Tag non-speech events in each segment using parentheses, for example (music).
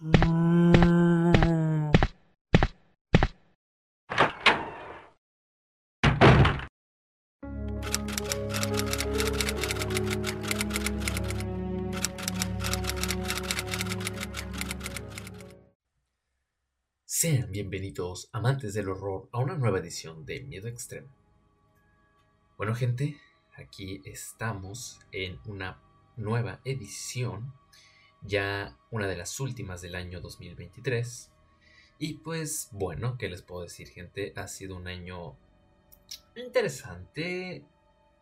Sean bienvenidos, amantes del horror, a una nueva edición de Miedo Extremo. Bueno, gente, aquí estamos en una nueva edición, ya una de las últimas del año 2023. Y pues, bueno, ¿qué les puedo decir, gente? Ha sido un año interesante.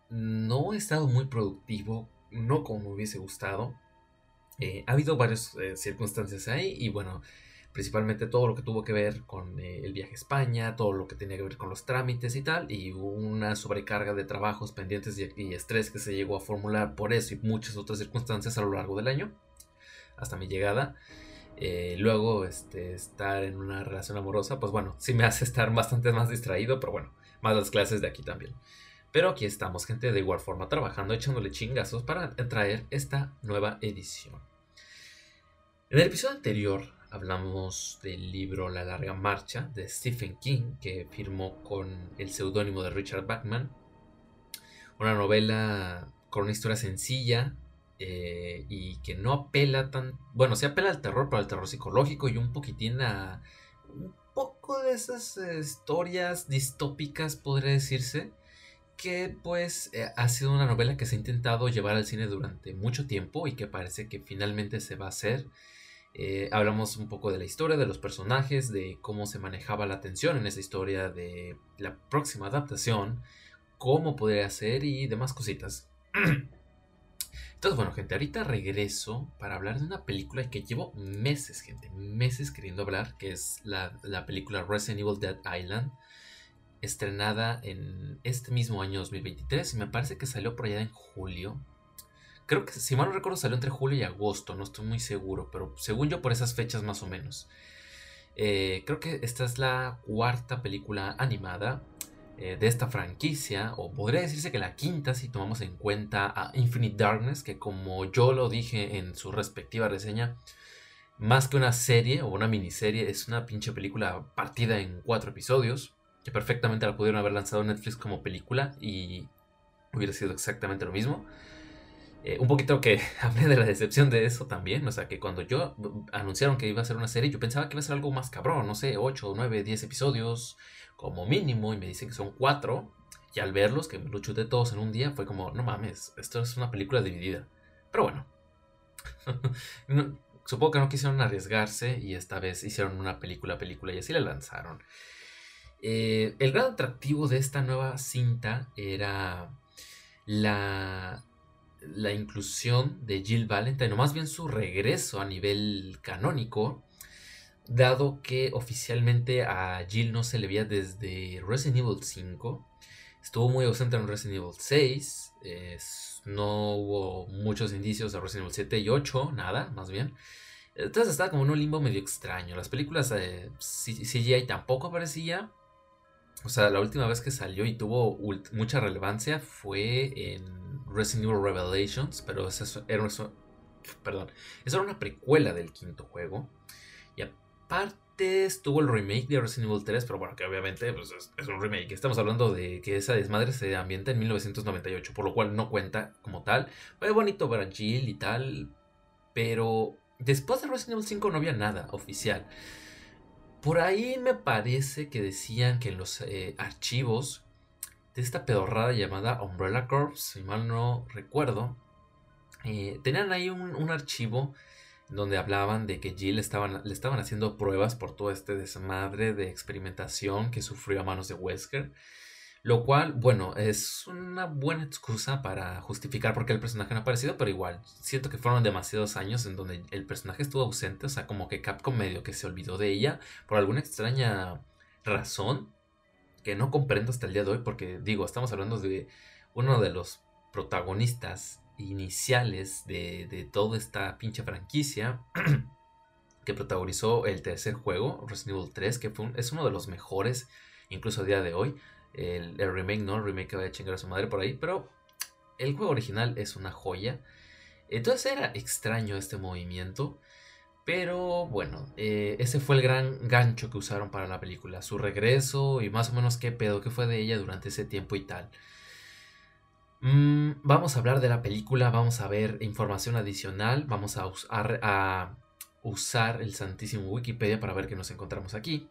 No he estado muy productivo, no como me hubiese gustado. Eh, ha habido varias eh, circunstancias ahí y bueno, principalmente todo lo que tuvo que ver con eh, el viaje a España, todo lo que tenía que ver con los trámites y tal, y una sobrecarga de trabajos pendientes y, estrés que se llegó a formular por eso y muchas otras circunstancias a lo largo del año, hasta mi llegada. Eh, luego, este, estar en una relación amorosa, pues bueno, sí me hace estar bastante más distraído, pero bueno, más las clases de aquí también. Pero aquí estamos, gente, de igual forma, trabajando, echándole chingazos para traer esta nueva edición. En el episodio anterior hablamos del libro La larga marcha de Stephen King, que firmó con el seudónimo de Richard Bachman. Una novela con una historia sencilla eh, y que no apela tan... Bueno, sí apela al terror, pero al terror psicológico y un poquitín a... Un poco de esas eh, historias distópicas, podría decirse, que pues eh, ha sido una novela que se ha intentado llevar al cine durante mucho tiempo y que parece que finalmente se va a hacer. Hablamos un poco de la historia, de los personajes, de cómo se manejaba la tensión en esa historia, de la próxima adaptación, cómo podría ser y demás cositas. (clears throat) Entonces, bueno, gente, ahorita regreso para hablar de una película que llevo meses, gente, meses queriendo hablar, que es la, la película Resident Evil Dead Island, estrenada en este mismo año 2023 y me parece que salió por allá en julio, Creo que, si mal no recuerdo, salió entre julio y agosto, no estoy muy seguro, pero según yo por esas fechas más o menos. Eh, creo que esta es la cuarta película animada eh, de esta franquicia, o podría decirse que la quinta si tomamos en cuenta a Infinite Darkness, que como yo lo dije en su respectiva reseña, más que una serie o una miniserie, es una pinche película partida en cuatro episodios, que perfectamente la pudieron haber lanzado Netflix como película y hubiera sido exactamente lo mismo. Eh, un poquito que (laughs) hablé de la decepción de eso también. O sea, que cuando yo anunciaron que iba a ser una serie, yo pensaba que iba a ser algo más cabrón, no sé, 8, 9, 10 episodios como mínimo. Y me dicen que son 4. Y al verlos, que me lo chuté todos en un día, fue como, no mames, esto es una película dividida. Pero bueno. (laughs) supongo que no quisieron arriesgarse y esta vez hicieron una película, película y así la lanzaron. Eh, el gran atractivo de esta nueva cinta era la la inclusión de Jill Valentine, o más bien su regreso a nivel canónico, dado que oficialmente a Jill no se le veía desde Resident Evil 5. Estuvo muy ausente en Resident Evil 6. no hubo muchos indicios de Resident Evil 7 y 8, nada, más bien. Entonces estaba como en un limbo medio extraño. Las películas eh, CGI tampoco aparecía. O sea, la última vez que salió y tuvo mucha relevancia fue en Resident Evil Revelations, pero eso era, eso, perdón, eso era una precuela del quinto juego. Y aparte estuvo el remake de Resident Evil 3, pero bueno, que obviamente pues, es, un remake. Estamos hablando de que esa desmadre se ambienta en 1998, por lo cual no cuenta como tal. Fue bonito ver a Jill y tal, pero después de Resident Evil 5 no había nada oficial. Por ahí me parece que decían que en los eh, archivos de esta pedorrada llamada Umbrella Corps, si mal no recuerdo, eh, tenían ahí un, archivo donde hablaban de que Jill estaban, le estaban haciendo pruebas por todo este desmadre de experimentación que sufrió a manos de Wesker. Lo cual, bueno, es una buena excusa para justificar por qué el personaje no ha aparecido, pero igual, siento que fueron demasiados años en donde el personaje estuvo ausente, o sea, como que Capcom medio que se olvidó de ella por alguna extraña razón que no comprendo hasta el día de hoy, porque digo, estamos hablando de uno de los protagonistas iniciales de, de toda esta pinche franquicia (clears throat) que protagonizó el tercer juego, Resident Evil 3, que fue es uno de los mejores, incluso a día de hoy el, remake, ¿no? El remake que va a chingar a su madre por ahí, pero el juego original es una joya. Entonces era extraño este movimiento, Pero bueno, eh, ese fue el gran gancho que usaron para la película, su regreso y más o menos qué pedo que fue de ella durante ese tiempo y tal. Mm, vamos a hablar de la película, vamos a ver información adicional, vamos a, usar el santísimo Wikipedia para ver qué nos encontramos aquí.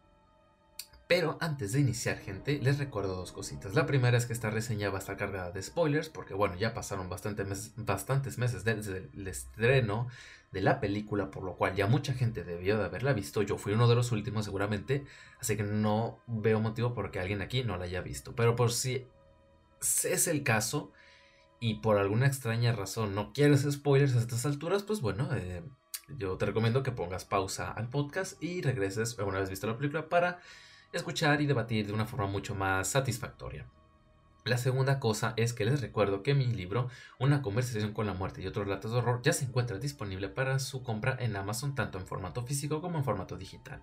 Pero antes de iniciar, gente, les recuerdo dos cositas. La primera es que esta reseña va a estar cargada de spoilers, porque bueno, ya pasaron bastantes meses desde el estreno de la película, por lo cual ya mucha gente debió de haberla visto. Yo fui uno de los últimos seguramente, así que no veo motivo por que alguien aquí no la haya visto. Pero por si es el caso y por alguna extraña razón no quieres spoilers a estas alturas, pues bueno, eh, yo te recomiendo que pongas pausa al podcast y regreses una vez visto la película para escuchar y debatir de una forma mucho más satisfactoria. La segunda cosa es que les recuerdo que mi libro, Una conversación con la muerte y otros relatos de horror, ya se encuentra disponible para su compra en Amazon tanto en formato físico como en formato digital.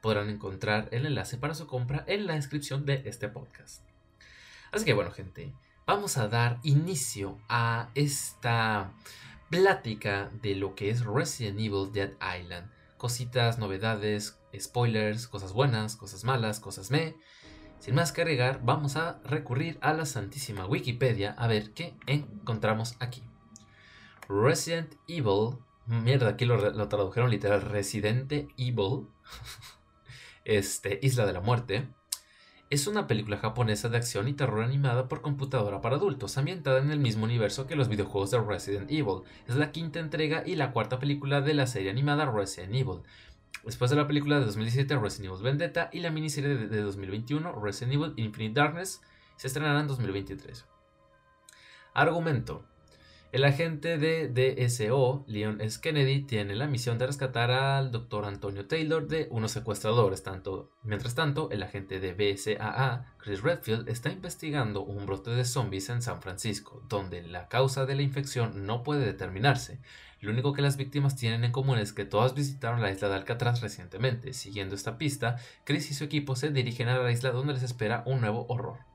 Podrán encontrar el enlace para su compra en la descripción de este podcast. Así que bueno gente, vamos a dar inicio a esta plática de lo que es Resident Evil Dead Island cositas, novedades, spoilers, cosas buenas, cosas malas, cosas me. Sin más que agregar, vamos a recurrir a la santísima Wikipedia a ver qué encontramos aquí. Resident Evil, mierda, aquí lo, tradujeron literal, Residente Evil, (laughs) este, Isla de la Muerte, es una película japonesa de acción y terror animada por computadora para adultos, ambientada en el mismo universo que los videojuegos de Resident Evil. Es la quinta entrega y la cuarta película de la serie animada Resident Evil. Después de la película de 2017 Resident Evil Vendetta y la miniserie de 2021 Resident Evil Infinite Darkness se estrenará en 2023. Argumento. El agente de DSO, Leon S. Kennedy, tiene la misión de rescatar al Dr. Antonio Taylor de unos secuestradores. Mientras tanto, el agente de BSAA, Chris Redfield, está investigando un brote de zombies en San Francisco, donde la causa de la infección no puede determinarse. Lo único que las víctimas tienen en común es que todas visitaron la isla de Alcatraz recientemente. Siguiendo esta pista, Chris y su equipo se dirigen a la isla donde les espera un nuevo horror.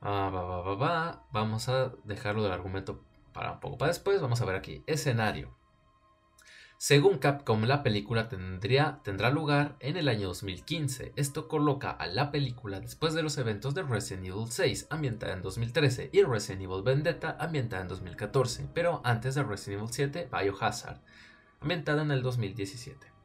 Ah, Vamos a dejarlo del argumento para un poco para después. Vamos a ver aquí. Escenario. Según Capcom, la película tendría, tendrá lugar en el año 2015. Esto coloca a la película después de los eventos de Resident Evil 6, ambientada en 2013, y Resident Evil Vendetta, ambientada en 2014, pero antes de Resident Evil 7, Biohazard, ambientada en el 2017.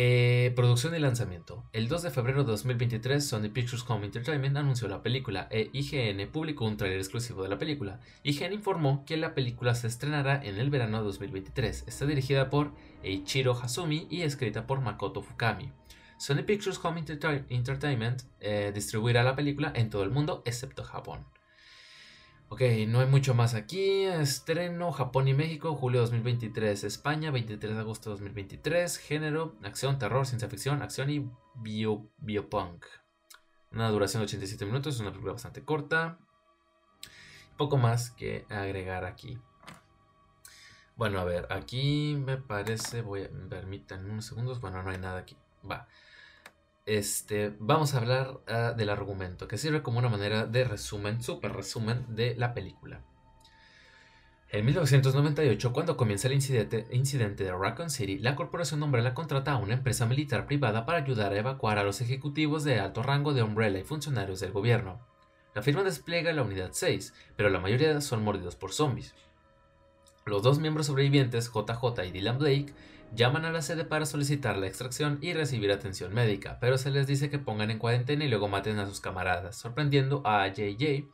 Eh, producción y lanzamiento. El 2 de febrero de 2023, Sony Pictures Home Entertainment anunció la película e IGN publicó un trailer exclusivo de la película. IGN informó que la película se estrenará en el verano de 2023. Está dirigida por Eiichiro Hasumi y escrita por Makoto Fukami. Sony Pictures Home Entertainment eh, distribuirá la película en todo el mundo excepto Japón. Ok, no hay mucho más aquí. Estreno Japón y México, julio 2023. España, 23 de agosto 2023. Género, acción, terror, ciencia ficción, acción y bio, biopunk. Una duración de 87 minutos, es una película bastante corta. Poco más que agregar aquí. Bueno, a ver, aquí me parece, voy a, permitan unos segundos, bueno, no hay nada aquí. Va este, vamos a hablar ah, del argumento, que sirve como una manera de resumen, super resumen de la película. En 1998, cuando comienza el incidente, incidente, de Raccoon City, la corporación Umbrella contrata a una empresa militar privada para ayudar a evacuar a los ejecutivos de alto rango de Umbrella y funcionarios del gobierno. La firma despliega la unidad 6, pero la mayoría son mordidos por zombies. Los dos miembros sobrevivientes, JJ y Dylan Blake, Llaman a la sede para solicitar la extracción y recibir atención médica, pero se les dice que pongan en cuarentena y luego maten a sus camaradas, sorprendiendo a JJ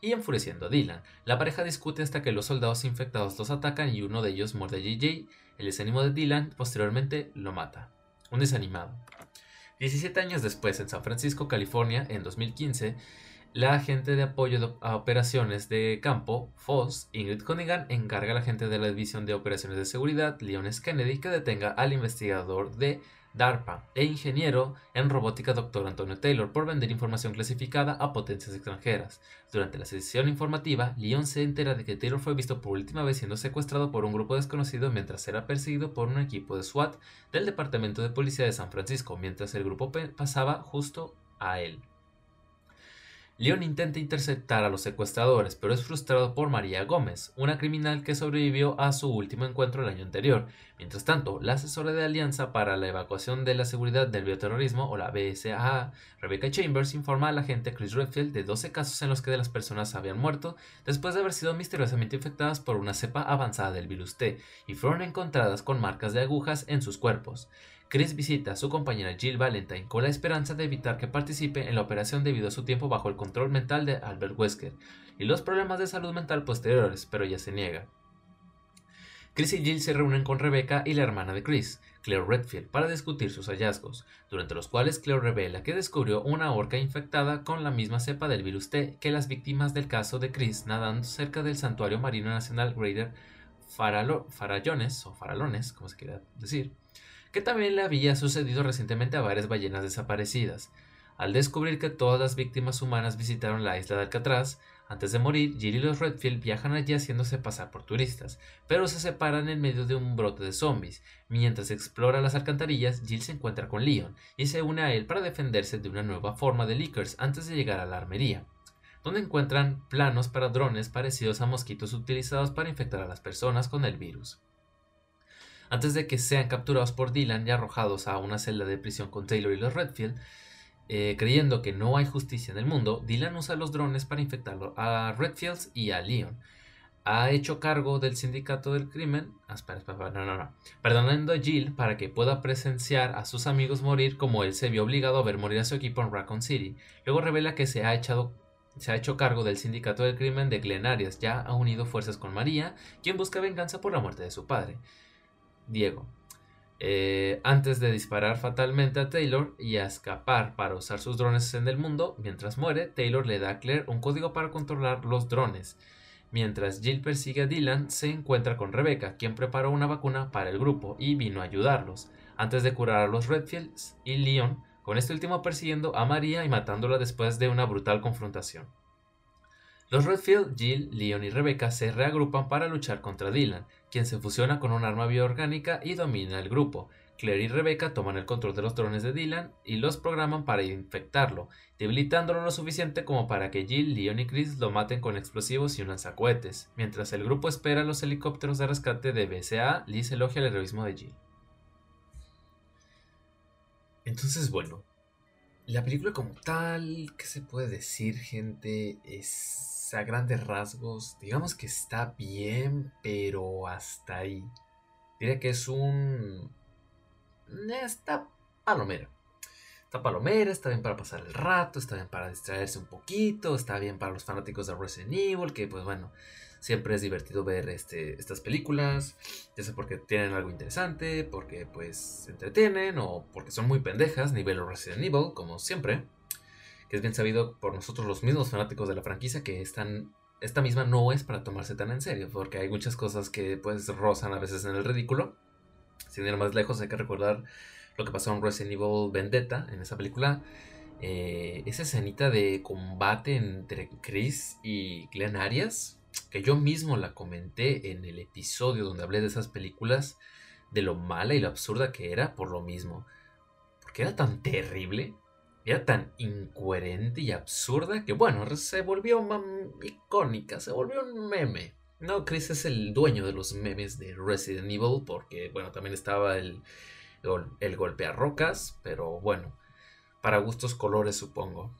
y enfureciendo a Dylan. La pareja discute hasta que los soldados infectados los atacan y uno de ellos muerde a JJ. El desánimo de Dylan posteriormente lo mata. Un desanimado. 17 años después, en San Francisco, California, en 2015, la agente de apoyo a operaciones de campo, FOSS, Ingrid Cunningham, encarga a la agente de la División de Operaciones de Seguridad, Leon S. Kennedy, que detenga al investigador de DARPA e ingeniero en robótica Dr. Antonio Taylor por vender información clasificada a potencias extranjeras. Durante la sesión informativa, Leon se entera de que Taylor fue visto por última vez siendo secuestrado por un grupo desconocido mientras era perseguido por un equipo de SWAT del Departamento de Policía de San Francisco, mientras el grupo pasaba justo a él. Leon intenta interceptar a los secuestradores, pero es frustrado por María Gómez, una criminal que sobrevivió a su último encuentro el año anterior. Mientras tanto, la asesora de Alianza para la Evacuación de la Seguridad del Bioterrorismo, o la BSAA, Rebecca Chambers, informa al agente Chris Redfield de 12 casos en los que las personas habían muerto después de haber sido misteriosamente infectadas por una cepa avanzada del virus T y fueron encontradas con marcas de agujas en sus cuerpos. Chris visita a su compañera Jill Valentine con la esperanza de evitar que participe en la operación debido a su tiempo bajo el control mental de Albert Wesker y los problemas de salud mental posteriores, pero ella se niega. Chris y Jill se reúnen con Rebecca y la hermana de Chris, Claire Redfield, para discutir sus hallazgos, durante los cuales Claire revela que descubrió una orca infectada con la misma cepa del virus T que las víctimas del caso de Chris nadando cerca del Santuario Marino Nacional Greater Farallones, o Faralones, como se quiera decir, que también le había sucedido recientemente a varias ballenas desaparecidas. Al descubrir que todas las víctimas humanas visitaron la isla de Alcatraz, antes de morir, Jill y los Redfield viajan allí haciéndose pasar por turistas, pero se separan en medio de un brote de zombies. Mientras explora las alcantarillas, Jill se encuentra con Leon y se une a él para defenderse de una nueva forma de Lickers antes de llegar a la armería, donde encuentran planos para drones parecidos a mosquitos utilizados para infectar a las personas con el virus. Antes de que sean capturados por Dylan y arrojados a una celda de prisión con Taylor y los Redfield, eh, creyendo que no hay justicia en el mundo, Dylan usa los drones para infectar a Redfields y a Leon. Ha hecho cargo del sindicato del crimen, ah, perdonando a Jill para que pueda presenciar a sus amigos morir como él se vio obligado a ver morir a su equipo en Raccoon City. Luego revela que se ha echado se ha hecho cargo del sindicato del crimen de Glen Arias, ya ha unido fuerzas con María, quien busca venganza por la muerte de su padre. Diego. Eh, antes de disparar fatalmente a Taylor y a escapar para usar sus drones en el mundo, mientras muere, Taylor le da a Claire un código para controlar los drones. Mientras Jill persigue a Dylan, se encuentra con Rebecca, quien preparó una vacuna para el grupo y vino a ayudarlos, antes de curar a los Redfields y Leon, con este último persiguiendo a María y matándola después de una brutal confrontación. Los Redfield, Jill, Leon y Rebecca se reagrupan para luchar contra Dylan, quien se fusiona con un arma bioorgánica y domina el grupo. Claire y Rebecca toman el control de los drones de Dylan y los programan para infectarlo, debilitándolo lo suficiente como para que Jill, Leon y Chris lo maten con explosivos y un lanzacohetes. Mientras el grupo espera los helicópteros de rescate de BCA, Liz elogia el heroísmo de Jill. Entonces, bueno, la película como tal, ¿qué se puede decir, gente? Es a grandes rasgos, digamos que está bien, pero hasta ahí. Diría que es un... Eh, está palomera. Está palomera, está bien para pasar el rato, está bien para distraerse un poquito, está bien para los fanáticos de Resident Evil, que pues bueno, siempre es divertido ver este, estas películas, ya sea porque tienen algo interesante, porque pues se entretienen o porque son muy pendejas, nivel Resident Evil, como siempre que es bien sabido por nosotros los mismos fanáticos de la franquicia que están, esta misma no es para tomarse tan en serio, porque hay muchas cosas que pues rozan a veces en el ridículo. Sin ir más lejos hay que recordar lo que pasó en Resident Evil Vendetta, en esa película. Eh, esa escenita de combate entre Chris y Glenn Arias, que yo mismo la comenté en el episodio donde hablé de esas películas, de lo mala y lo absurda que era por lo mismo. Porque era tan terrible era tan incoherente y absurda que, bueno, se volvió icónica, se volvió un meme. No, Chris es el dueño de los memes de Resident Evil porque, bueno, también estaba el, el, golpe rocas, pero bueno, para gustos colores supongo.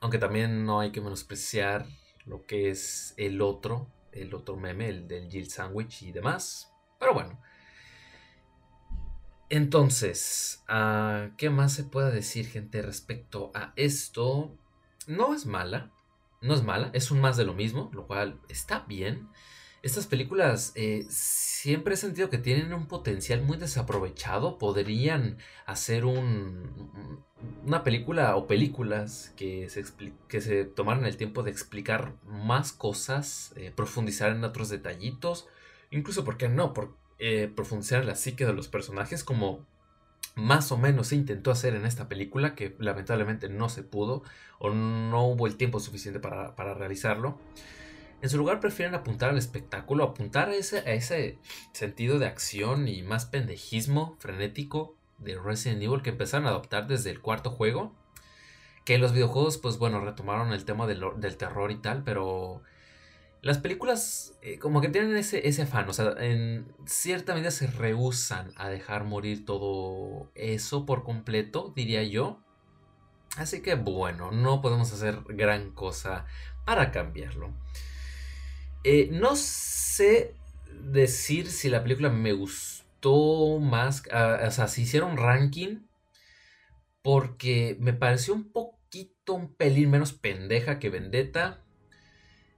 Aunque también no hay que menospreciar lo que es el otro, el otro meme, el del Jill Sandwich y demás. Pero bueno, entonces, ah, ¿qué más se puede decir, gente, respecto a esto? No es mala, no es mala, es un más de lo mismo, lo cual está bien. Estas películas eh, siempre he sentido que tienen un potencial muy desaprovechado. Podrían hacer un, una película o películas que se, que se tomaran el tiempo de explicar más cosas, eh, profundizar en otros detallitos. Incluso, ¿por qué no? Por, eh, profundizar la psique de los personajes como más o menos se intentó hacer en esta película, que lamentablemente no se pudo o no hubo el tiempo suficiente para, realizarlo. En su lugar prefieren apuntar al espectáculo, apuntar a ese, ese sentido de acción y más pendejismo frenético de Resident Evil que empezaron a adoptar desde el cuarto juego, Que los videojuegos, pues bueno, retomaron el tema del, del terror y tal, pero las películas eh, como que tienen ese, ese afán, o sea, en cierta medida se rehusan a dejar morir todo eso por completo, diría yo. Así que bueno, no podemos hacer gran cosa para cambiarlo. Eh, no sé decir si la película me gustó más, ah, o sea, si hicieron ranking, porque me pareció un poquito, un pelín menos pendeja que Vendetta.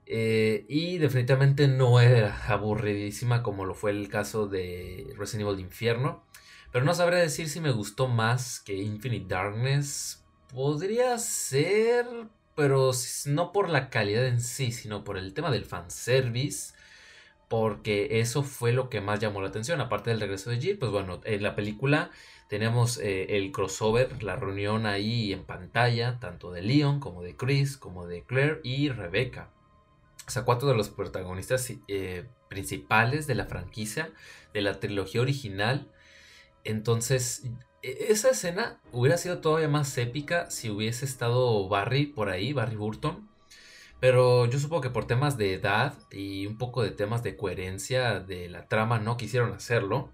Eh, y definitivamente no era aburridísima como lo fue el caso de Resident Evil Infierno. Pero no sabré decir si me gustó más que Infinite Darkness. Podría ser, pero no por la calidad en sí, sino por el tema del fanservice. Porque eso fue lo que más llamó la atención. Aparte del regreso de Jill, pues bueno, en la película tenemos eh, el crossover, la reunión ahí en pantalla, tanto de Leon como de Chris, como de Claire y Rebecca. O sea, cuatro de los protagonistas eh, principales de la franquicia, de la trilogía original. Entonces, e, esa escena hubiera sido todavía más épica si hubiese estado Barry por ahí, Barry Burton. Pero yo supongo que por temas de edad y un poco de temas de coherencia de la trama no quisieron hacerlo.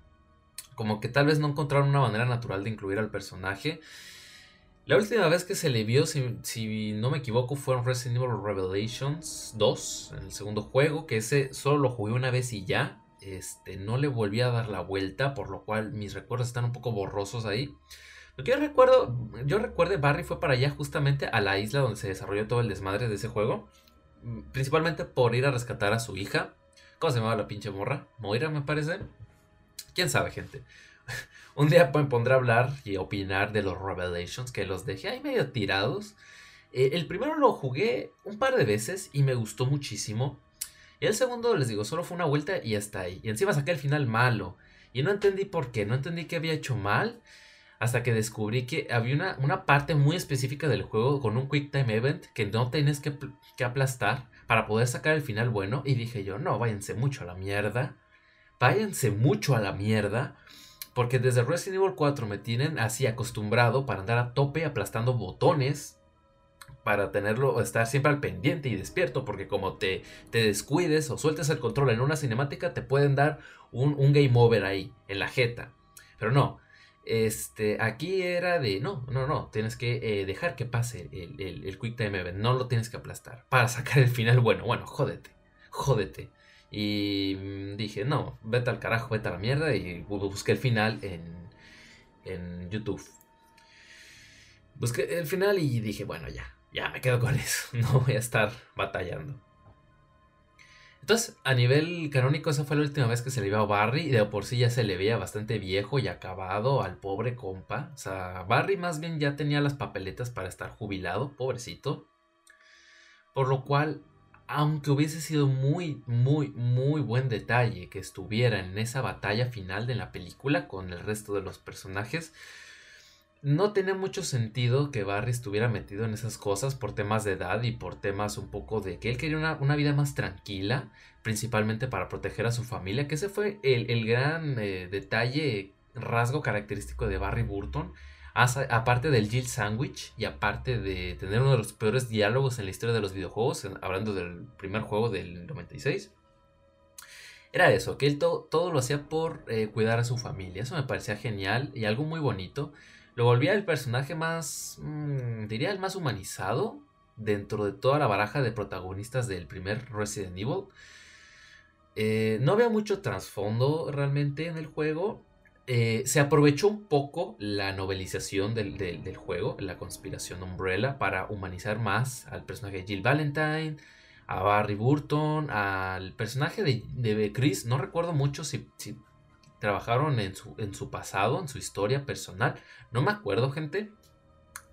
Como que tal vez no encontraron una manera natural de incluir al personaje. La última vez que se le vio, si, no me equivoco, fue en Resident Evil Revelations 2, en el segundo juego, que ese solo lo jugué una vez y ya. Este, no le volví a dar la vuelta, por lo cual mis recuerdos están un poco borrosos ahí. Lo que yo recuerdo, yo recuerdo, Barry fue para allá justamente a la isla donde se desarrolló todo el desmadre de ese juego. Principalmente por ir a rescatar a su hija. ¿Cómo se llamaba la pinche morra? Moira, me parece. ¿Quién sabe, gente? Un día me pondré a hablar y opinar de los Revelations, que los dejé ahí medio tirados. Eh, el primero lo jugué un par de veces y me gustó muchísimo. Y el segundo, les digo, solo fue una vuelta y hasta ahí. Y encima saqué el final malo. Y no entendí por qué, no entendí qué había hecho mal. Hasta que descubrí que había una, una parte muy específica del juego con un Quick Time Event que no tienes que, que aplastar para poder sacar el final bueno. Y dije yo, no, váyanse mucho a la mierda. Váyanse mucho a la mierda. Porque desde Resident Evil 4 me tienen así acostumbrado para andar a tope aplastando botones. Para tenerlo, estar siempre al pendiente y despierto. Porque como te, te descuides o sueltes el control en una cinemática, te pueden dar un, game over ahí, en la jeta. Pero no, este, aquí era de, no, no, no, tienes que eh, dejar que pase el, el, Quick Time Event, no lo tienes que aplastar para sacar el final bueno, bueno, jódete, jódete. Y mm, dije, no, vete al carajo, vete a la mierda. Y busqué el final en, en YouTube. Busqué el final y dije, bueno, ya, ya me quedo con (laughs) eso. No voy a estar batallando. Entonces, a nivel canónico, esa fue la última vez que se le vio a Barry. Y de por sí ya se le veía bastante viejo y acabado al pobre compa. O sea, Barry más bien ya tenía las papeletas para estar jubilado, pobrecito. Por lo cual aunque hubiese sido muy, muy, muy buen detalle que estuviera en esa batalla final de la película con el resto de los personajes, no tenía mucho sentido que Barry estuviera metido en esas cosas por temas de edad y por temas un poco de que él quería una, vida más tranquila, principalmente para proteger a su familia, que ese fue el, gran eh, detalle, rasgo característico de Barry Burton, aparte del Jill Sandwich y aparte de tener uno de los peores diálogos en la historia de los videojuegos, hablando del primer juego del 96, era eso, que él todo lo hacía por eh, cuidar a su familia. Eso me parecía genial y algo muy bonito. Lo volvía el personaje más, mm, diría el más humanizado dentro de toda la baraja de protagonistas del primer Resident Evil. Eh, no había mucho trasfondo realmente en el juego. Eh, se aprovechó un poco la novelización del, juego, la conspiración Umbrella, para humanizar más al personaje de Jill Valentine, a Barry Burton, al personaje de, Chris. No recuerdo mucho si, trabajaron en su, en su, pasado, en su historia personal. No me acuerdo, gente.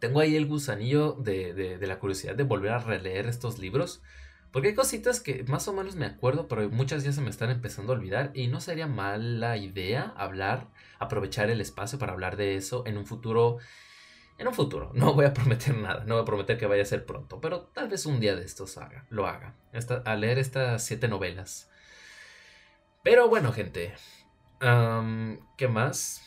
Tengo ahí el gusanillo de, de la curiosidad de volver a releer estos libros. Porque hay cositas que más o menos me acuerdo, pero muchas ya se me están empezando a olvidar y no sería mala idea hablar, aprovechar el espacio para hablar de eso en un futuro. En un futuro, no voy a prometer nada, no voy a prometer que vaya a ser pronto, pero tal vez un día de estos haga, lo haga, a leer estas siete novelas. Pero bueno, gente, ¿qué más?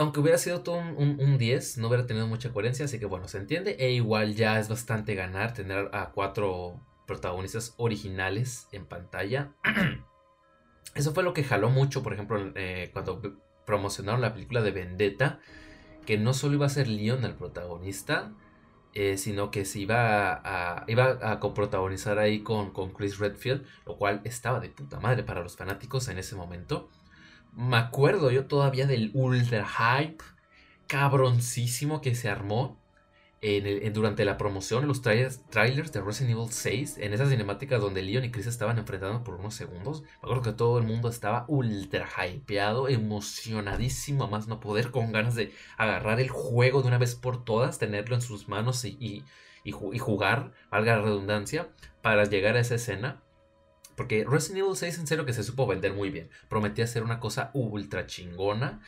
Aunque hubiera sido todo un, 10, no hubiera tenido mucha coherencia, así que bueno, se entiende. E igual ya es bastante ganar tener a cuatro protagonistas originales en pantalla. (clears throat) Eso fue lo que jaló mucho, por ejemplo, eh, cuando promocionaron la película de Vendetta, que no solo iba a ser Leon el protagonista, eh, sino que se iba a, iba a coprotagonizar ahí con, con Chris Redfield, lo cual estaba de puta madre para los fanáticos en ese momento me acuerdo yo todavía del ultra hype cabroncísimo que se armó en durante la promoción, los trailers, de Resident Evil 6, en esas cinemáticas donde Leon y Chris estaban enfrentando por unos segundos. Me acuerdo que todo el mundo estaba ultra hypeado, emocionadísimo, a más no poder, con ganas de agarrar el juego de una vez por todas, tenerlo en sus manos y, y jugar, valga la redundancia, para llegar a esa escena. Porque Resident Evil 6 en serio que se supo vender muy bien. Prometía ser una cosa ultra chingona.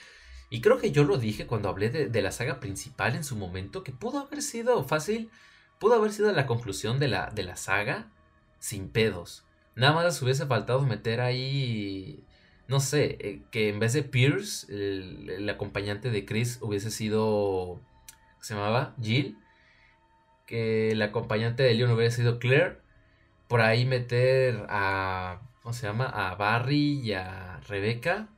Y creo que yo lo dije cuando hablé de, la saga principal en su momento, que pudo haber sido fácil, pudo haber sido la conclusión de la, de la saga sin pedos. Nada más hubiese faltado meter ahí, no sé, eh, que en vez de Pierce, el, acompañante de Chris hubiese sido, ¿se llamaba? Jill. Que el acompañante de Leon hubiera sido Claire por ahí meter a, ¿cómo se llama? A Barry y a Rebeca,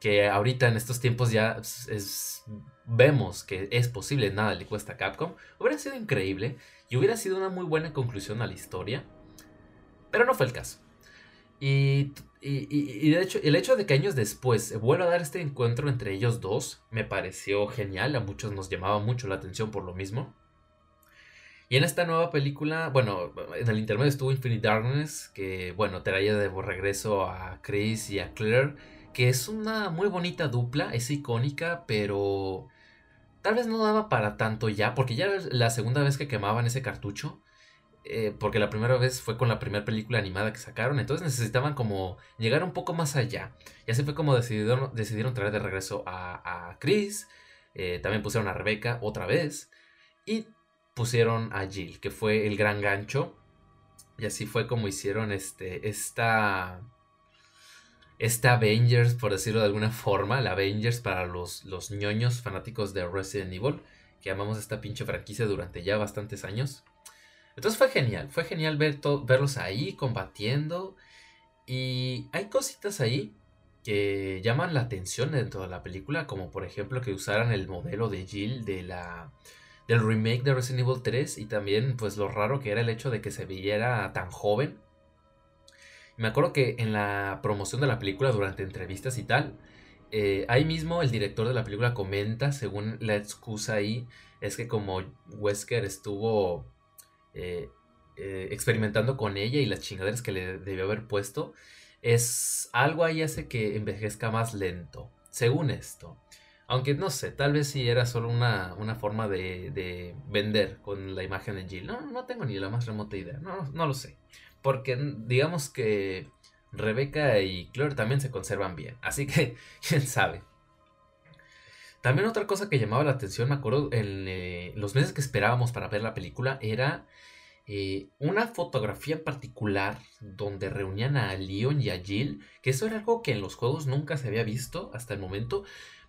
que ahorita en estos tiempos ya es, vemos que es posible, nada le cuesta a Capcom, hubiera sido increíble y hubiera sido una muy buena conclusión a la historia, pero no fue el caso. Y, y, de hecho, el hecho de que años después vuelva a dar este encuentro entre ellos dos me pareció genial, a muchos nos llamaba mucho la atención por lo mismo. Y en esta nueva película, bueno, en el intermedio estuvo Infinite Darkness, que bueno, traía de regreso a Chris y a Claire, que es una muy bonita dupla, es icónica, pero tal vez no daba para tanto ya, porque ya era la segunda vez que quemaban ese cartucho. Eh, porque la primera vez fue con la primera película animada que sacaron, entonces necesitaban como llegar un poco más allá. Y así fue como decidieron, decidieron traer de regreso a, Chris, eh, también pusieron a Rebecca otra vez, y pusieron a Jill, que fue el gran gancho. Y así fue como hicieron este, esta, esta Avengers, por decirlo de alguna forma, la Avengers para los, los ñoños fanáticos de Resident Evil, que amamos esta pinche franquicia durante ya bastantes años. Entonces fue genial, fue genial ver verlos ahí combatiendo. Y hay cositas ahí que llaman la atención dentro de la película, como por ejemplo que usaran el modelo de Jill de la del remake de Resident Evil 3 y también pues lo raro que era el hecho de que se viera tan joven. Me acuerdo que en la promoción de la película durante entrevistas y tal, eh, ahí mismo el director de la película comenta, según la excusa ahí, es que como Wesker estuvo eh, eh, experimentando con ella y las chingaderas que le debió haber puesto, es algo ahí hace que envejezca más lento, según esto. Aunque no sé, tal vez si era solo una, forma de, vender con la imagen de Jill. No, no tengo ni la más remota idea. No, no lo sé. Porque digamos que Rebecca y Claire también se conservan bien. Así que, (laughs) quién sabe. También otra cosa que llamaba la atención, me acuerdo, en eh, los meses que esperábamos para ver la película, era eh, una fotografía particular donde reunían a Leon y a Jill, que eso era algo que en los juegos nunca se había visto hasta el momento,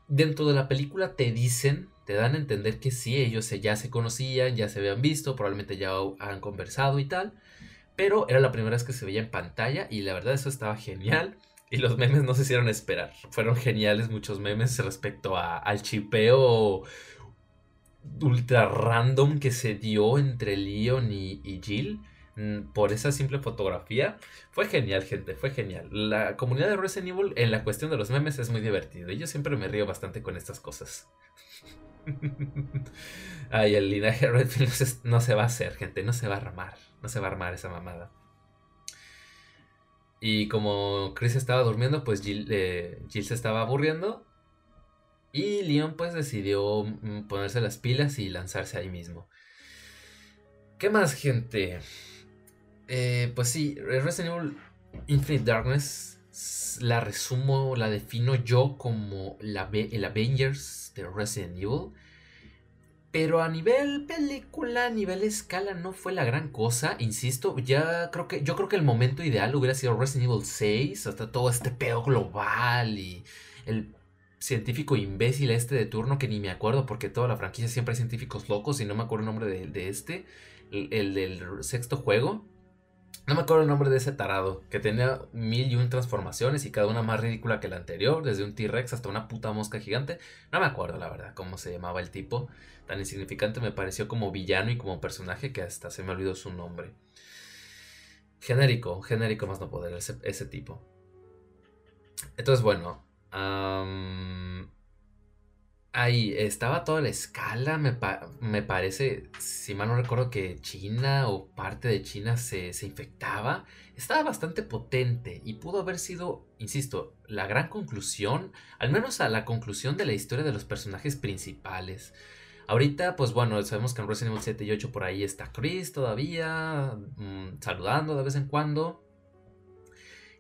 dentro de la película te dicen, te dan a entender que sí, ellos ya se conocían, ya se habían visto, probablemente ya han conversado y tal, pero era la primera vez que se veía en pantalla y la verdad eso estaba genial. Y los memes no se hicieron esperar. Fueron geniales muchos memes respecto a, al chipeo ultra random que se dio entre Leon y, y Jill. Mm, por esa simple fotografía. Fue genial, gente, fue genial. La comunidad de Resident Evil en la cuestión de los memes es muy divertido y yo siempre me río bastante con estas cosas. (laughs) Ay, el linaje Redfield no se va a hacer, gente, no se va a armar, no se va a armar esa mamada. Y como Chris estaba durmiendo, pues Jill, eh, Jill se estaba aburriendo. Y Leon pues decidió mm, ponerse las pilas y lanzarse ahí mismo. ¿Qué más, gente? Eh, pues sí, Resident Evil Infinite Darkness la resumo, la defino yo como el Avengers de Resident Evil. Pero a nivel película, a nivel escala, no fue la gran cosa. Insisto, ya creo que. Yo creo que el momento ideal hubiera sido Resident Evil 6. Hasta todo este pedo global y el científico imbécil este de turno que ni me acuerdo porque toda la franquicia siempre hay científicos locos y no me acuerdo el nombre de, este, el, del sexto juego. No me acuerdo el nombre de ese tarado, que tenía mil y un transformaciones y cada una más ridícula que la anterior, desde un T-Rex hasta una puta mosca gigante. No me acuerdo, la verdad, cómo se llamaba el tipo. Tan insignificante me pareció como villano y como personaje que hasta se me olvidó su nombre. Genérico, genérico más no poder, ese, tipo. Entonces, bueno. Ahí estaba toda la escala. Me, parece, si mal no recuerdo, que China o parte de China se, se, infectaba. Estaba bastante potente y pudo haber sido, insisto, la gran conclusión, al menos a la conclusión de la historia de los personajes principales. Ahorita, pues bueno, sabemos que en Resident Evil 7 y 8 por ahí está Chris todavía, mm, saludando de vez en cuando.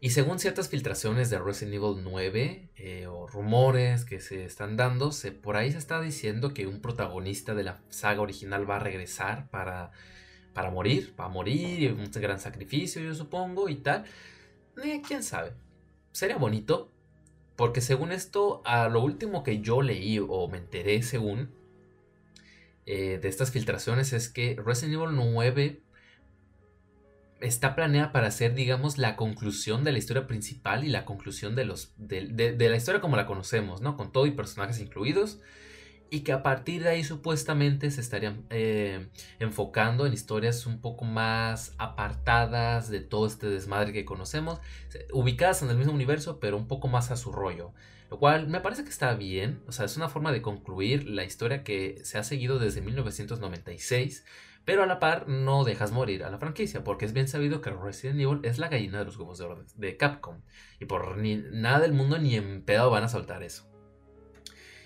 Y según ciertas filtraciones de Resident Evil 9 eh, o rumores que se están dando, por ahí se está diciendo que un protagonista de la saga original va a regresar para, para morir, va a morir, un gran sacrificio yo supongo y tal. Eh, ¿Quién sabe? Sería bonito, porque según esto, a lo último que yo leí o me enteré según, eh, de estas filtraciones es que Resident Evil 9 está planeada para ser, digamos, la conclusión de la historia principal y la conclusión de, los, de, la historia como la conocemos, ¿no? Con todo y personajes incluidos. Y que a partir de ahí supuestamente se estarían eh, enfocando en historias un poco más apartadas de todo este desmadre que conocemos, ubicadas en el mismo universo, pero un poco más a su rollo. Lo cual me parece que está bien, o sea, es una forma de concluir la historia que se ha seguido desde 1996, pero a la par no dejas morir a la franquicia, porque es bien sabido que Resident Evil es la gallina de los huevos de oro de Capcom, y por nada del mundo ni en pedo van a soltar eso.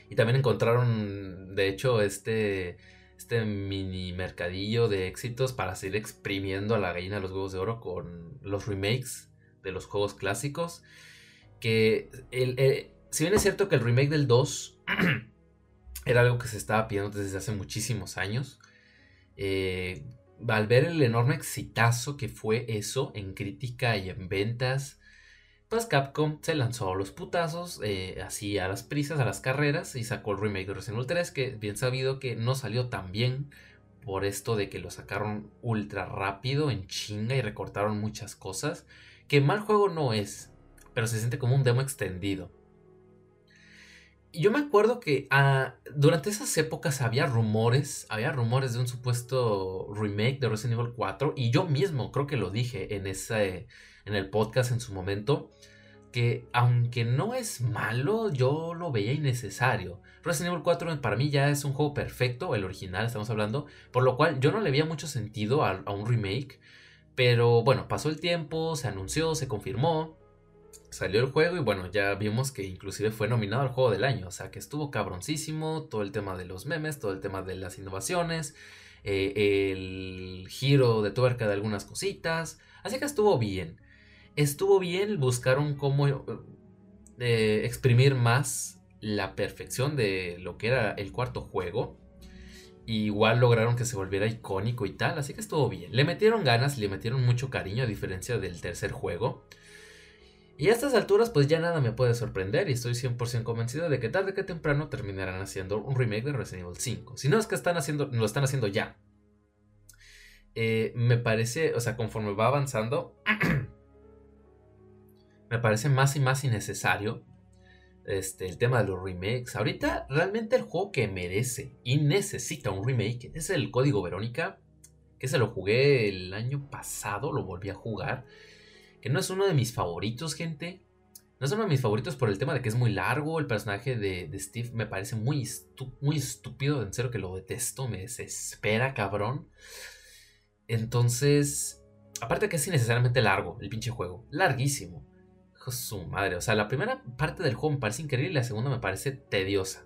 Y también encontraron, de hecho, este, este mini mercadillo de éxitos para seguir exprimiendo a la gallina de los huevos de oro con los remakes de los juegos clásicos. Que si bien es cierto que el remake del 2 (clears throat) era algo que se estaba pidiendo desde hace muchísimos años, eh, al ver el enorme exitazo que fue eso en crítica y en ventas, pues Capcom se lanzó a los putazos, eh, así a las prisas, a las carreras, y sacó el remake de Resident Evil 3, que bien sabido que no salió tan bien por esto de que lo sacaron ultra rápido, en chinga, y recortaron muchas cosas, que mal juego no es, pero se siente como un demo extendido yo me acuerdo que ah, durante esas épocas había rumores, había rumores de un supuesto remake de Resident Evil 4 y yo mismo creo que lo dije en ese en el podcast en su momento que aunque no es malo, yo lo veía innecesario. Resident Evil 4 para mí ya es un juego perfecto, el original estamos hablando, por lo cual yo no le veía mucho sentido a un remake, pero bueno, pasó el tiempo, se anunció, se confirmó salió el juego y bueno, ya vimos que inclusive fue nominado al juego del año, o sea que estuvo cabroncísimo, todo el tema de los memes, todo el tema de las innovaciones, eh, el giro de tuerca de algunas cositas, así que estuvo bien. Estuvo bien, buscaron cómo eh, exprimir más la perfección de lo que era el cuarto juego. igual lograron que se volviera icónico y tal, así que estuvo bien. Le metieron ganas, le metieron mucho cariño a diferencia del tercer juego. Y a estas alturas pues ya nada me puede sorprender y estoy 100% convencido de que tarde que temprano terminarán haciendo un remake de Resident Evil 5. Si no es que están haciendo, lo están haciendo ya. Eh, me parece, o sea, conforme va avanzando, (clears throat) me parece más y más innecesario este, el tema de los remakes. Ahorita realmente el juego que merece y necesita un remake es el Código Verónica, que se lo jugué el año pasado, lo volví a jugar que no es uno de mis favoritos, gente. No es uno de mis favoritos por el tema de que es muy largo. El personaje de, Steve me parece muy, muy estúpido. En serio que lo detesto. Me desespera, cabrón. Entonces, aparte que es innecesariamente largo el pinche juego. Larguísimo. Su madre. O sea, la primera parte del juego me parece increíble y la segunda me parece tediosa.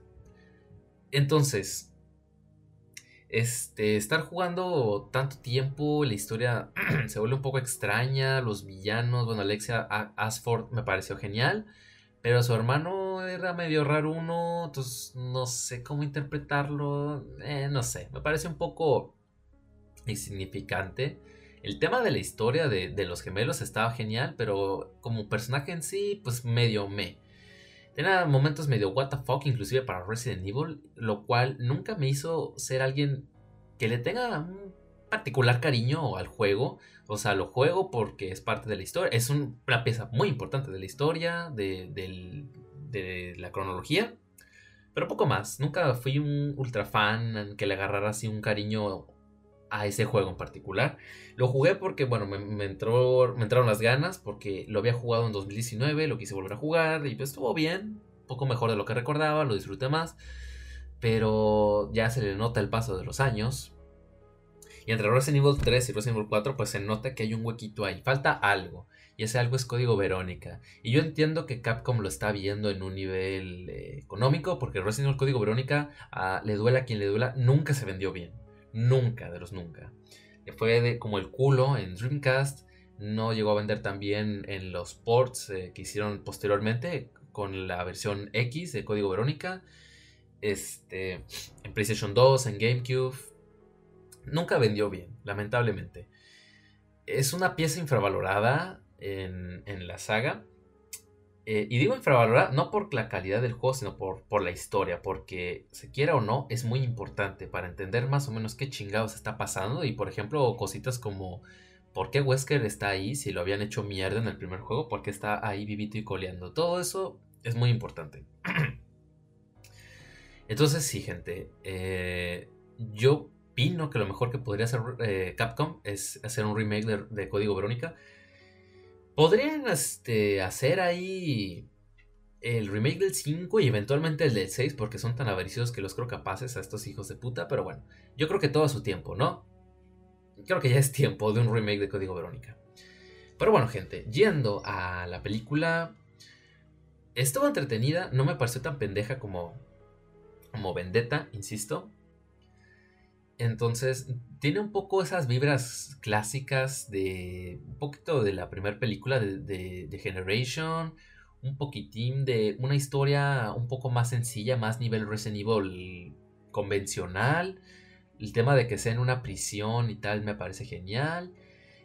Entonces, este, estar jugando tanto tiempo, la historia (clears throat) se vuelve un poco extraña, los villanos, bueno, Alexia Asford me pareció genial, pero su hermano era medio raro uno, entonces no sé cómo interpretarlo, eh, no sé, me parece un poco insignificante. El tema de la historia de, de, los gemelos estaba genial, pero como personaje en sí, pues medio me. Tenía momentos medio what the fuck, inclusive para Resident Evil, lo cual nunca me hizo ser alguien que le tenga un particular cariño al juego. O sea, lo juego porque es parte de la historia. Es una pieza muy importante de la historia, de, de la cronología. Pero poco más. Nunca fui un ultra fan que le agarrara así un cariño a ese juego en particular. Lo jugué porque, bueno, me, entró, me entraron las ganas porque lo había jugado en 2019, lo quise volver a jugar y pues estuvo bien, un poco mejor de lo que recordaba, lo disfruté más, pero ya se le nota el paso de los años. Y entre Resident Evil 3 y Resident Evil 4 pues se nota que hay un huequito ahí, falta algo. Y ese algo es código Verónica. Y yo entiendo que Capcom lo está viendo en un nivel eh, económico, porque Resident Evil Código Verónica, ah, le duela a quien le duela, nunca se vendió bien. Nunca, de los nunca. Fue de, como el culo en Dreamcast. No llegó a vender también en los ports eh, que hicieron posteriormente con la versión X de Código Verónica. Este, en PlayStation 2, en GameCube. Nunca vendió bien, lamentablemente. Es una pieza infravalorada en, en la saga. Eh, y digo infravalorada no por la calidad del juego, sino por, por la historia, porque se quiera o no, es muy importante para entender más o menos qué chingados está pasando. Y por ejemplo, cositas como por qué Wesker está ahí, si lo habían hecho mierda en el primer juego, por qué está ahí vivito y coleando. Todo eso es muy importante. (clears throat) Entonces, sí, gente, eh, yo opino que lo mejor que podría hacer eh, Capcom es hacer un remake de, de Código Verónica Podrían este, hacer ahí el remake del 5 y eventualmente el del 6 porque son tan avariciosos que los creo capaces a estos hijos de puta, pero bueno, yo creo que todo a su tiempo, ¿no? Creo que ya es tiempo de un remake de Código Verónica. Pero bueno, gente, yendo a la película, estuvo entretenida, no me pareció tan pendeja como, como Vendetta, insisto. Entonces, tiene un poco esas vibras clásicas de un poquito de la primera película de, de, Generation, un poquitín de una historia un poco más sencilla, más nivel Resident Evil convencional. El tema de que sea en una prisión y tal me parece genial.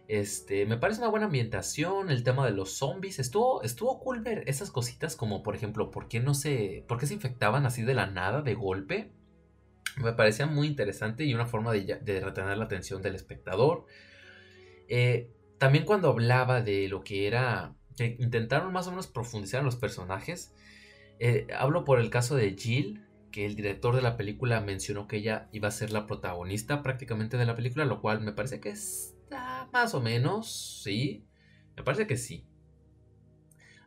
Este, me parece una buena ambientación, el tema de los zombies, estuvo, estuvo cool ver esas cositas como por ejemplo, ¿por qué no se, por qué se infectaban así de la nada, de golpe? Me parecía muy interesante y una forma de, retener la atención del espectador. Eh, también cuando hablaba de lo que era, que intentaron más o menos profundizar en los personajes, eh, hablo por el caso de Jill, que el director de la película mencionó que ella iba a ser la protagonista prácticamente de la película, lo cual me parece que está más o menos, sí, me parece que sí.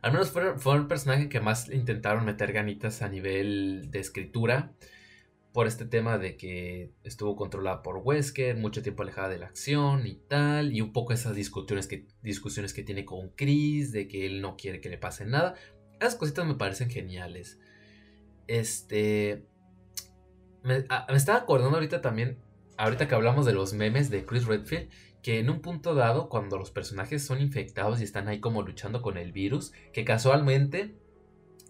Al menos fue, fue el personaje que más intentaron meter ganitas a nivel de escritura por este tema de que estuvo controlada por Wesker, mucho tiempo alejada de la acción y tal, y un poco esas discusiones que, discusiones que tiene con Chris, de que él no quiere que le pase nada. Esas cositas me parecen geniales. Este... Me, ah, me estaba acordando ahorita también, ahorita que hablamos de los memes de Chris Redfield, que en un punto dado, cuando los personajes son infectados y están ahí como luchando con el virus, que casualmente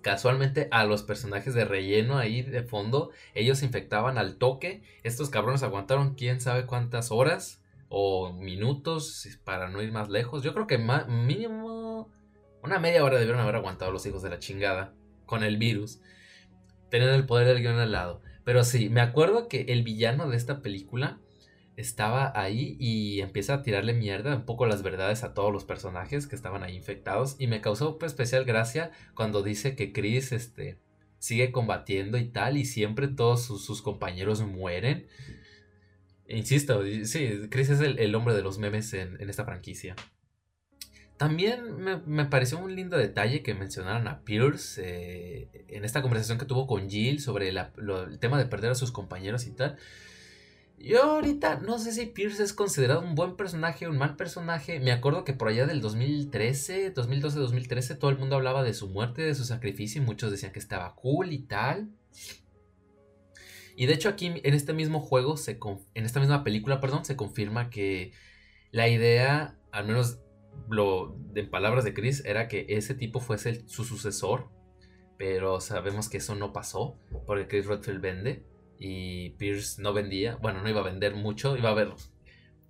casualmente a los personajes de relleno ahí de fondo, ellos se infectaban al toque. Estos cabrones aguantaron quién sabe cuántas horas o minutos para no ir más lejos. Yo creo que mínimo una media hora debieron haber aguantado los hijos de la chingada con el virus. Tener el poder del guion al lado. Pero sí, me acuerdo que el villano de esta película estaba ahí y empieza a tirarle mierda un poco las verdades a todos los personajes que estaban ahí infectados y me causó pues, especial gracia cuando dice que Chris este sigue combatiendo y tal y siempre todos sus, compañeros mueren. Insisto, sí, Chris es el, hombre de los memes en, esta franquicia. También me, pareció un lindo detalle que mencionaran a Pierce eh, en esta conversación que tuvo con Jill sobre el tema de perder a sus compañeros y tal. Yo ahorita no sé si Pierce es considerado un buen personaje o un mal personaje. Me acuerdo que por allá del 2013, 2012, 2013, todo el mundo hablaba de su muerte, de su sacrificio y muchos decían que estaba cool y tal. Y de hecho aquí en este mismo juego, se en esta misma película, perdón, se confirma que la idea, al menos lo, en palabras de Chris, era que ese tipo fuese su sucesor. Pero sabemos que eso no pasó, porque Chris Redfield vende y Pierce no vendía, bueno, no iba a vender mucho, iba a haber,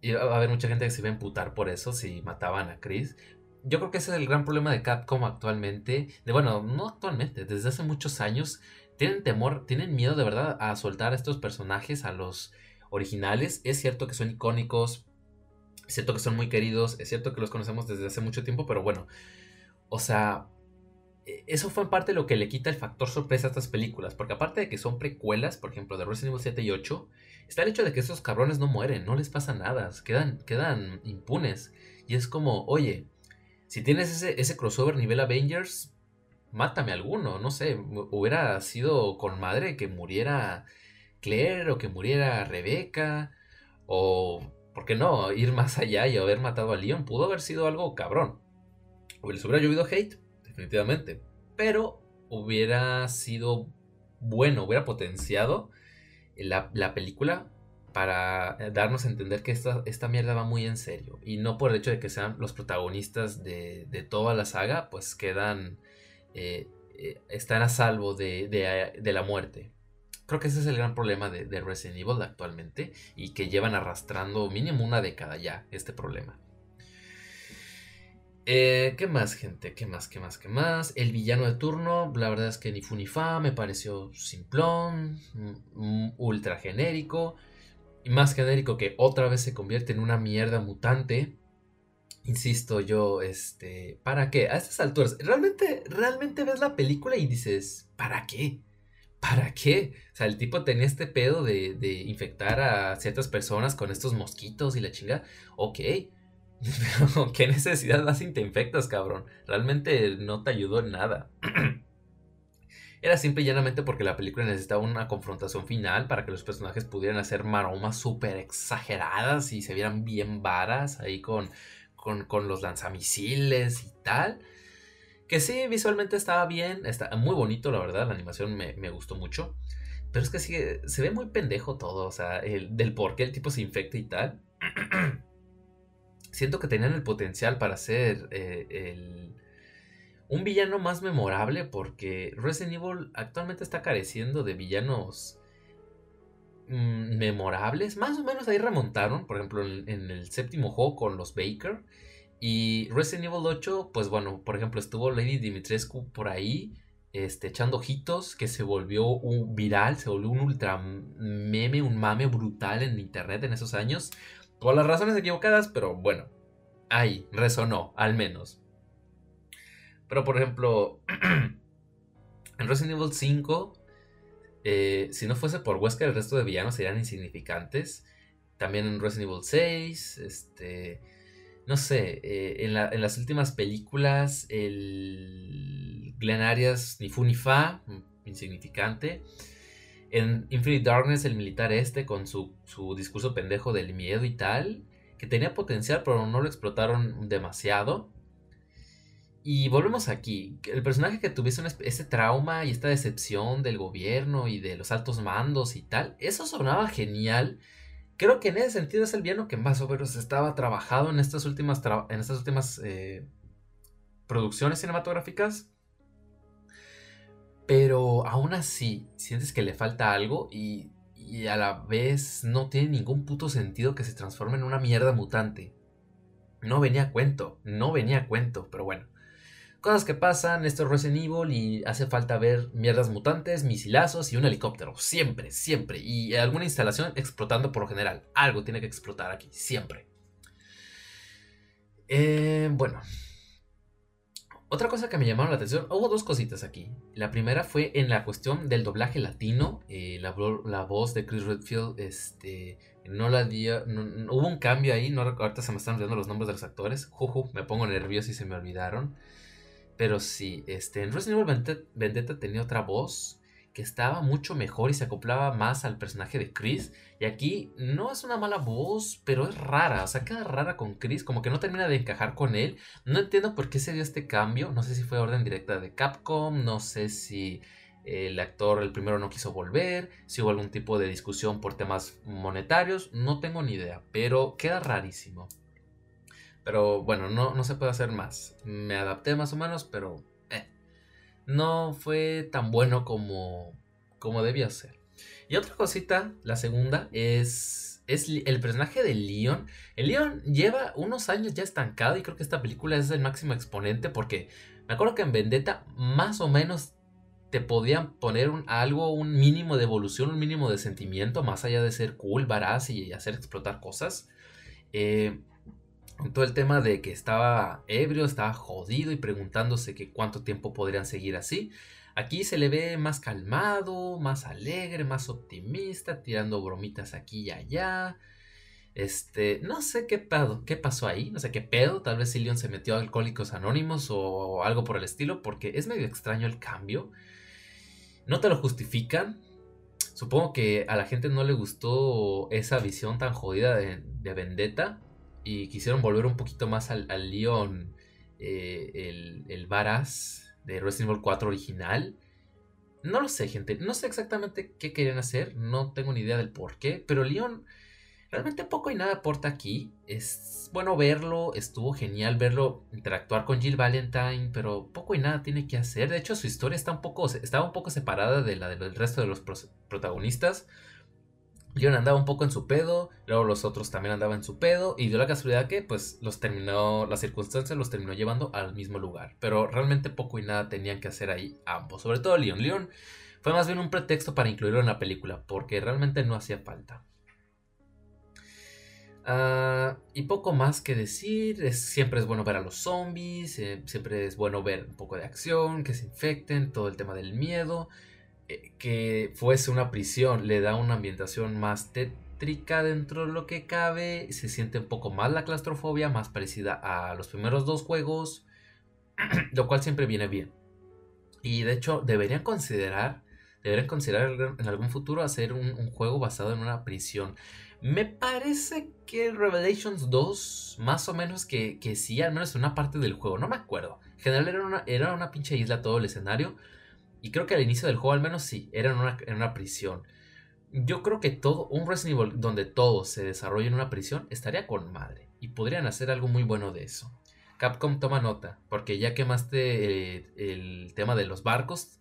iba a haber mucha gente que se iba a emputar por eso si mataban a Chris. yo creo que ese es el gran problema de Capcom actualmente. De bueno, no actualmente, desde hace muchos años. Tienen temor, tienen miedo de verdad a soltar a estos personajes, a los originales. Es cierto que son icónicos, es cierto que son muy queridos, es cierto que los conocemos desde hace mucho tiempo, pero bueno, o sea, eso fue en parte lo que le quita el factor sorpresa a estas películas, porque aparte de que son precuelas, por ejemplo, de Resident Evil 7 y 8, está el hecho de que esos cabrones no mueren, no les pasa nada, quedan, quedan impunes. Y es como, oye, si tienes ese, ese crossover nivel Avengers, mátame alguno, no sé, hubiera sido con madre que muriera Claire o que muriera Rebeca, o, ¿por qué no? Ir más allá y haber matado a Leon, pudo haber sido algo cabrón. O les hubiera llovido hate, definitivamente, pero hubiera sido bueno, hubiera potenciado la, la película para eh, darnos a entender que esta, esta, mierda va muy en serio. Y no por el hecho de que sean los protagonistas de, de toda la saga, pues quedan, eh, eh, están a salvo de, de, la muerte. Creo que ese es el gran problema de, de, Resident Evil actualmente y que llevan arrastrando mínimo una década ya este problema. ¿Qué más, gente? ¿Qué más? ¿Qué más? ¿Qué más? El villano de turno, la verdad es que ni fu ni fa, me pareció simplón, ultra genérico y más genérico que otra vez se convierte en una mierda mutante. Insisto yo, este, ¿para qué? A estas alturas, realmente, realmente ves la película y dices, ¿para qué? ¿Para qué? O sea, el tipo tenía este pedo de, de infectar a ciertas personas con estos mosquitos y la chinga. Ok. (laughs) ¿Qué necesidad más si infectas, cabrón? Realmente no te ayudó en nada. (clears throat) Era simple y llanamente porque la película necesitaba una confrontación final para que los personajes pudieran hacer maromas súper exageradas y se vieran bien varas ahí con, con, los lanzamisiles y tal. Que sí, visualmente estaba bien, está muy bonito, la verdad, la animación me, gustó mucho. Pero es que sí, se ve muy pendejo todo, o sea, el, del por qué el tipo se infecta y tal. (clears throat) Siento que tenían el potencial para hacer eh, el, un villano más memorable porque Resident Evil actualmente está careciendo de villanos mm, memorables. Más o menos ahí remontaron, por ejemplo, en, el séptimo juego con los Baker. Y Resident Evil 8, pues bueno, por ejemplo, estuvo Lady Dimitrescu por ahí, este, echando ojitos, que se volvió un viral, se volvió un ultra meme, un mame brutal en internet en esos años. Por las razones equivocadas, pero bueno, ahí resonó, al menos. Pero por ejemplo, (clears throat) en Resident Evil 5, eh, si no fuese por Wesker, el resto de villanos serían insignificantes. También en Resident Evil 6, este, no sé, eh, en, las últimas películas, el Glen Arias ni fu ni fa, insignificante. En Infinite Darkness, el militar este, con su, su discurso pendejo del miedo y tal, que tenía potencial, pero no lo explotaron demasiado. Y volvemos aquí. El personaje que tuviese ese trauma y esta decepción del gobierno y de los altos mandos y tal, eso sonaba genial. Creo que en ese sentido es el villano que más o menos estaba trabajado en estas últimas, en estas últimas eh, producciones cinematográficas. Pero aún así, sientes que le falta algo y, a la vez no tiene ningún puto sentido que se transforme en una mierda mutante. No venía a cuento, no venía a cuento, pero bueno. Cosas que pasan, esto es Resident Evil y hace falta ver mierdas mutantes, misilazos y un helicóptero. Siempre, siempre. Y alguna instalación explotando por lo general. Algo tiene que explotar aquí, siempre. Eh, bueno. Otra cosa que me llamaron la atención, hubo dos cositas aquí. La primera fue en la cuestión del doblaje latino. Eh, la, voz de Chris Redfield, este, no la dio, hubo un cambio ahí. No, ahorita se me están olvidando los nombres de los actores. Juju, me pongo nervioso y se me olvidaron. Pero sí, este, en Resident Evil Vendetta tenía otra voz que estaba mucho mejor y se acoplaba más al personaje de Chris. Y aquí no es una mala voz, pero es rara. O sea, queda rara con Chris, como que no termina de encajar con él. No entiendo por qué se dio este cambio. No sé si fue orden directa de Capcom, no sé si el actor el primero no quiso volver, si hubo algún tipo de discusión por temas monetarios, no tengo ni idea, pero queda rarísimo. Pero bueno, no, no se puede hacer más. Me adapté más o menos, pero no fue tan bueno como, como debía ser. Y otra cosita, la segunda, es es el personaje de Leon. El Leon lleva unos años ya estancado y creo que esta película es el máximo exponente porque me acuerdo que en Vendetta más o menos te podían poner un, algo, un mínimo de evolución, un mínimo de sentimiento, más allá de ser cool, varaz y hacer explotar cosas. Eh, todo el tema de que estaba ebrio, estaba jodido y preguntándose que cuánto tiempo podrían seguir así. Aquí se le ve más calmado, más alegre, más optimista, tirando bromitas aquí y allá. Este, no sé qué pedo, qué pasó ahí, no sé qué pedo, tal vez Sillion se metió a Alcohólicos Anónimos o algo por el estilo, porque es medio extraño el cambio. No te lo justifican. Supongo que a la gente no le gustó esa visión tan jodida de, Vendetta y quisieron volver un poquito más al, Leon, eh, el, el Varas de Resident Evil 4 original. No lo sé, gente. No sé exactamente qué querían hacer. No tengo ni idea del por qué. Pero Leon realmente poco y nada aporta aquí. Es bueno verlo. Estuvo genial verlo interactuar con Jill Valentine. Pero poco y nada tiene que hacer. De hecho, su historia está un poco, estaba un poco separada de la del resto de los protagonistas. Leon andaba un poco en su pedo, luego los otros también andaban en su pedo, y dio la casualidad que, pues, los terminó, las circunstancias los terminó llevando al mismo lugar. Pero realmente poco y nada tenían que hacer ahí ambos, sobre todo Leon. Leon fue más bien un pretexto para incluirlo en la película, porque realmente no hacía falta. Ah, y poco más que decir, siempre es bueno ver a los zombies, eh, siempre es bueno ver un poco de acción, que se infecten, todo el tema del miedo. Eh, que fuese una prisión le da una ambientación más tétrica dentro de lo que cabe, se siente un poco más la claustrofobia, más parecida a los primeros dos juegos, (clears throat) lo cual siempre viene bien. Y de hecho deberían considerar, deberían considerar en algún futuro hacer un, juego basado en una prisión. Me parece que Revelations 2, más o menos que, que sí, al menos en una parte del juego, no me acuerdo. En general era una, era una pinche isla todo el escenario y creo que al inicio del juego al menos sí, era en una, prisión. Yo creo que todo, un Resident Evil donde todo se desarrolla en una prisión estaría con madre. Y podrían hacer algo muy bueno de eso. Capcom toma nota, porque ya quemaste eh, el tema de los barcos.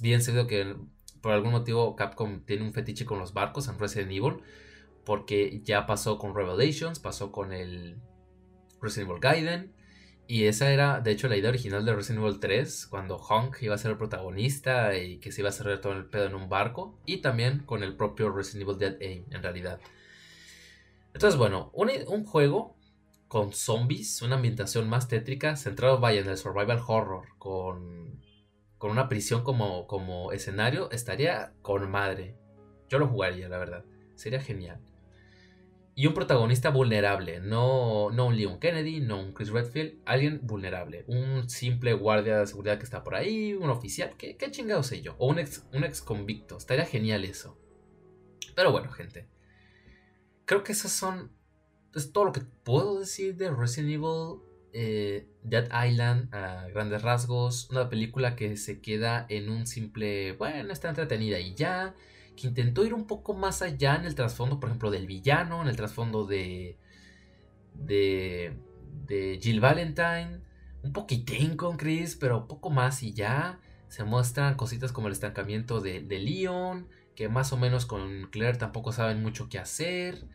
Bien sabido que por algún motivo Capcom tiene un fetiche con los barcos en Resident Evil. Porque ya pasó con Revelations, pasó con el Resident Evil Gaiden. Y esa era, de hecho, la idea original de Resident Evil 3, cuando Honk iba a ser el protagonista y que se iba a cerrar todo el pedo en un barco. Y también con el propio Resident Evil Dead Aim, en realidad. Entonces, bueno, un, juego con zombies, una ambientación más tétrica, centrado, vaya, en el survival horror, con, con una prisión como, como escenario, estaría con madre. Yo lo jugaría, la verdad. Sería genial y un protagonista vulnerable, no, no un Leon Kennedy, no un Chris Redfield, alguien vulnerable, un simple guardia de seguridad que está por ahí, un oficial, ¿qué, qué chingado sé yo? O un ex, un ex convicto, estaría genial eso. Pero bueno, gente, creo que esas son, es todo lo que puedo decir de Resident Evil eh, Dead Island a grandes rasgos, una película que se queda en un simple, bueno, está entretenida y ya que intentó ir un poco más allá en el trasfondo, por ejemplo, del villano, en el trasfondo de, de, de Jill Valentine, un poquitín con Chris, pero poco más y ya. Se muestran cositas como el estancamiento de, de Leon, que más o menos con Claire tampoco saben mucho qué hacer.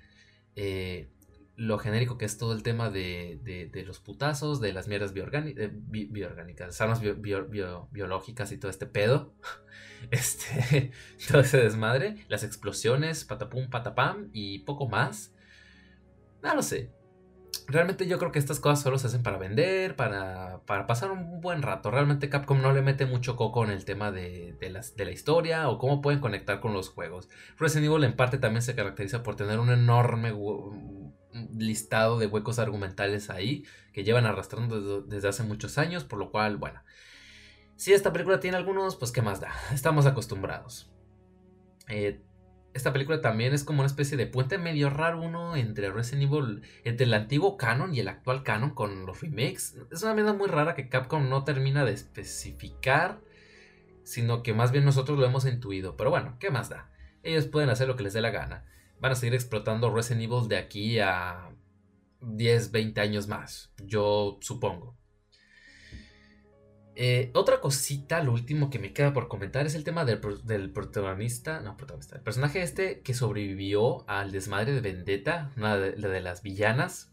Eh, lo genérico que es todo el tema de, de, los putazos, de las mierdas bioorgánicas, armas biológicas y todo este pedo. (laughs) Este, (laughs) todo ese desmadre, las explosiones, patapum, patapam y poco más. No lo sé. Realmente yo creo que estas cosas solo se hacen para vender, para, para pasar un buen rato. Realmente Capcom no le mete mucho coco en el tema de, de, las, de la historia o cómo pueden conectar con los juegos. Resident Evil en parte también se caracteriza por tener un enorme listado de huecos argumentales ahí que llevan arrastrando desde, hace muchos años, por lo cual, bueno, si esta película tiene algunos, pues qué más da, (laughs) estamos acostumbrados. Eh, esta película también es como una especie de puente medio raro uno entre Resident Evil, entre el antiguo canon y el actual canon con los remakes. Es una medida muy rara que Capcom no termina de especificar, sino que más bien nosotros lo hemos intuido. Pero bueno, ¿qué más da? Ellos pueden hacer lo que les dé la gana van a seguir explotando Resident Evil de aquí a 10, 20 años más, yo supongo. Eh, otra cosita, lo último que me queda por comentar es el tema del, protagonista, no protagonista, el personaje este que sobrevivió al desmadre de Vendetta, una de, las villanas,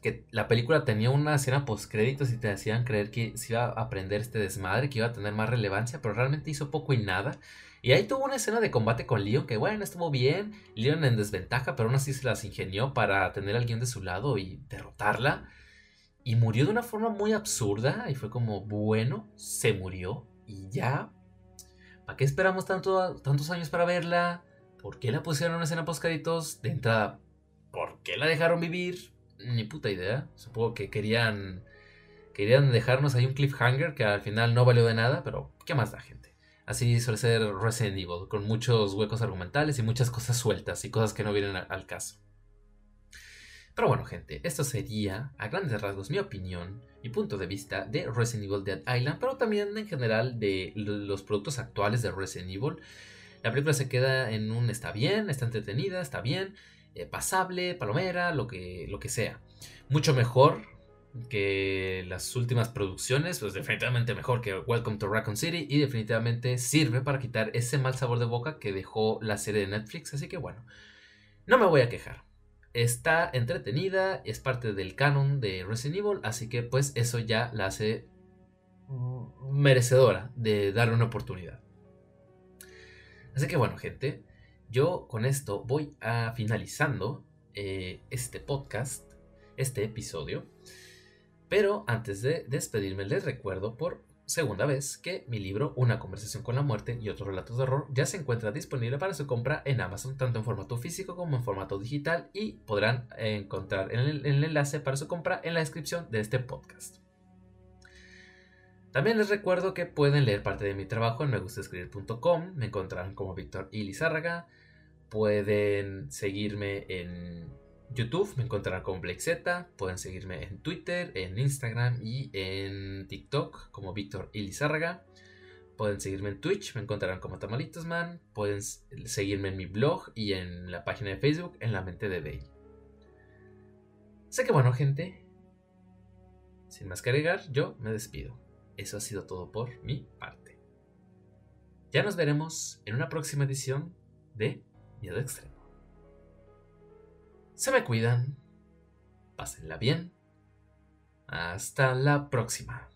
que la película tenía una escena post créditos y te hacían creer que se iba a aprender este desmadre, que iba a tener más relevancia, pero realmente hizo poco y nada. Y ahí tuvo una escena de combate con Leon que, bueno, estuvo bien. Leon en desventaja, pero aún así se las ingenió para tener a alguien de su lado y derrotarla. Y murió de una forma muy absurda. Y fue como, bueno, se murió. Y ya. ¿Para qué esperamos tanto, tantos años para verla? ¿Por qué la pusieron en una escena post De entrada, ¿por qué la dejaron vivir? Ni puta idea. Supongo que querían. Querían dejarnos ahí un cliffhanger que al final no valió de nada, pero ¿qué más da, gente? Así suele ser Resident Evil, con muchos huecos argumentales y muchas cosas sueltas y cosas que no vienen al caso. Pero bueno, gente, esto sería a grandes rasgos mi opinión y punto de vista de Resident Evil Dead Island, pero también en general de los productos actuales de Resident Evil. La película se queda en un está bien, está entretenida, está bien, eh, pasable, palomera, lo que, lo que sea. Mucho mejor que las últimas producciones, pues definitivamente mejor que Welcome to Raccoon City y definitivamente sirve para quitar ese mal sabor de boca que dejó la serie de Netflix, así que bueno, no me voy a quejar está entretenida, es parte del canon de Resident Evil, así que pues eso ya la hace merecedora de darle una oportunidad. Así que bueno, gente, yo con esto voy a finalizando eh, este podcast, este episodio. Pero antes de despedirme, les recuerdo por segunda vez que mi libro Una conversación con la muerte y otros relatos de horror ya se encuentra disponible para su compra en Amazon, tanto en formato físico como en formato digital y podrán encontrar el, enlace para su compra en la descripción de este podcast. También les recuerdo que pueden leer parte de mi trabajo en megustescribir.com, me encontrarán como Víctor y Lizárraga, pueden seguirme en YouTube me encontrarán como Z, Pueden seguirme en Twitter, en Instagram y en TikTok como Víctor Ilizárraga. Pueden seguirme en Twitch, me encontrarán como Tamalitosman. Pueden seguirme en mi blog y en la página de Facebook en La Mente de Day. Sé que bueno, gente. Sin más que agregar, yo me despido. Eso ha sido todo por mi parte. Ya nos veremos en una próxima edición de Miedo Extremo. Se me cuidan. Pásenla bien. Hasta la próxima.